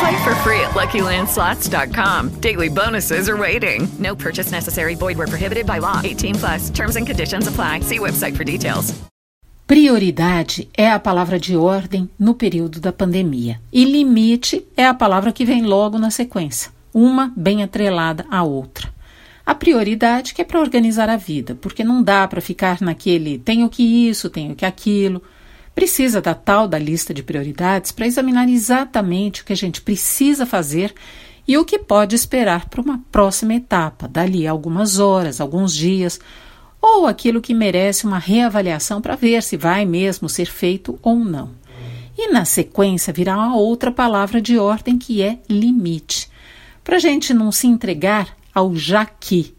Play for free at LuckyLandSlots.com. Daily bonuses are waiting. No purchase necessary. Void where prohibited by law. 18 plus. Terms and conditions apply. See website for details. Prioridade é a palavra de ordem no período da pandemia. E limite é a palavra que vem logo na sequência, uma bem atrelada à outra. A prioridade que é para organizar a vida, porque não dá para ficar naquele tenho que isso, tenho que aquilo. Precisa da tal da lista de prioridades para examinar exatamente o que a gente precisa fazer e o que pode esperar para uma próxima etapa, dali algumas horas, alguns dias, ou aquilo que merece uma reavaliação para ver se vai mesmo ser feito ou não. E na sequência virá uma outra palavra de ordem que é limite, para a gente não se entregar ao já que.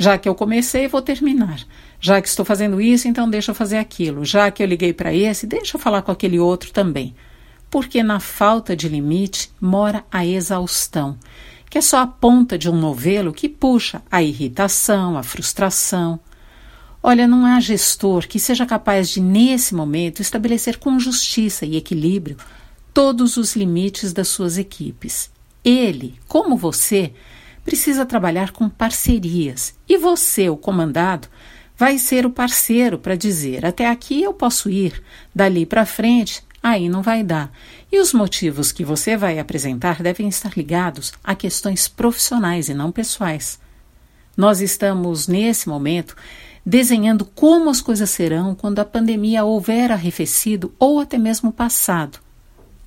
Já que eu comecei, vou terminar. Já que estou fazendo isso, então deixa eu fazer aquilo. Já que eu liguei para esse, deixa eu falar com aquele outro também. Porque na falta de limite mora a exaustão, que é só a ponta de um novelo que puxa a irritação, a frustração, Olha, não há gestor que seja capaz de, nesse momento, estabelecer com justiça e equilíbrio todos os limites das suas equipes. Ele, como você, precisa trabalhar com parcerias e você, o comandado, vai ser o parceiro para dizer: até aqui eu posso ir, dali para frente, aí não vai dar. E os motivos que você vai apresentar devem estar ligados a questões profissionais e não pessoais. Nós estamos, nesse momento, desenhando como as coisas serão quando a pandemia houver arrefecido ou até mesmo passado.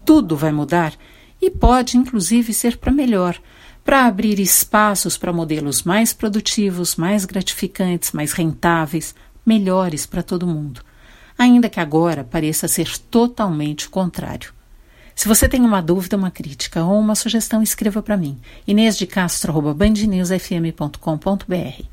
Tudo vai mudar e pode, inclusive, ser para melhor, para abrir espaços para modelos mais produtivos, mais gratificantes, mais rentáveis, melhores para todo mundo. Ainda que agora pareça ser totalmente o contrário. Se você tem uma dúvida, uma crítica ou uma sugestão, escreva para mim. Inês de Castro, bandnewsfm.com.br.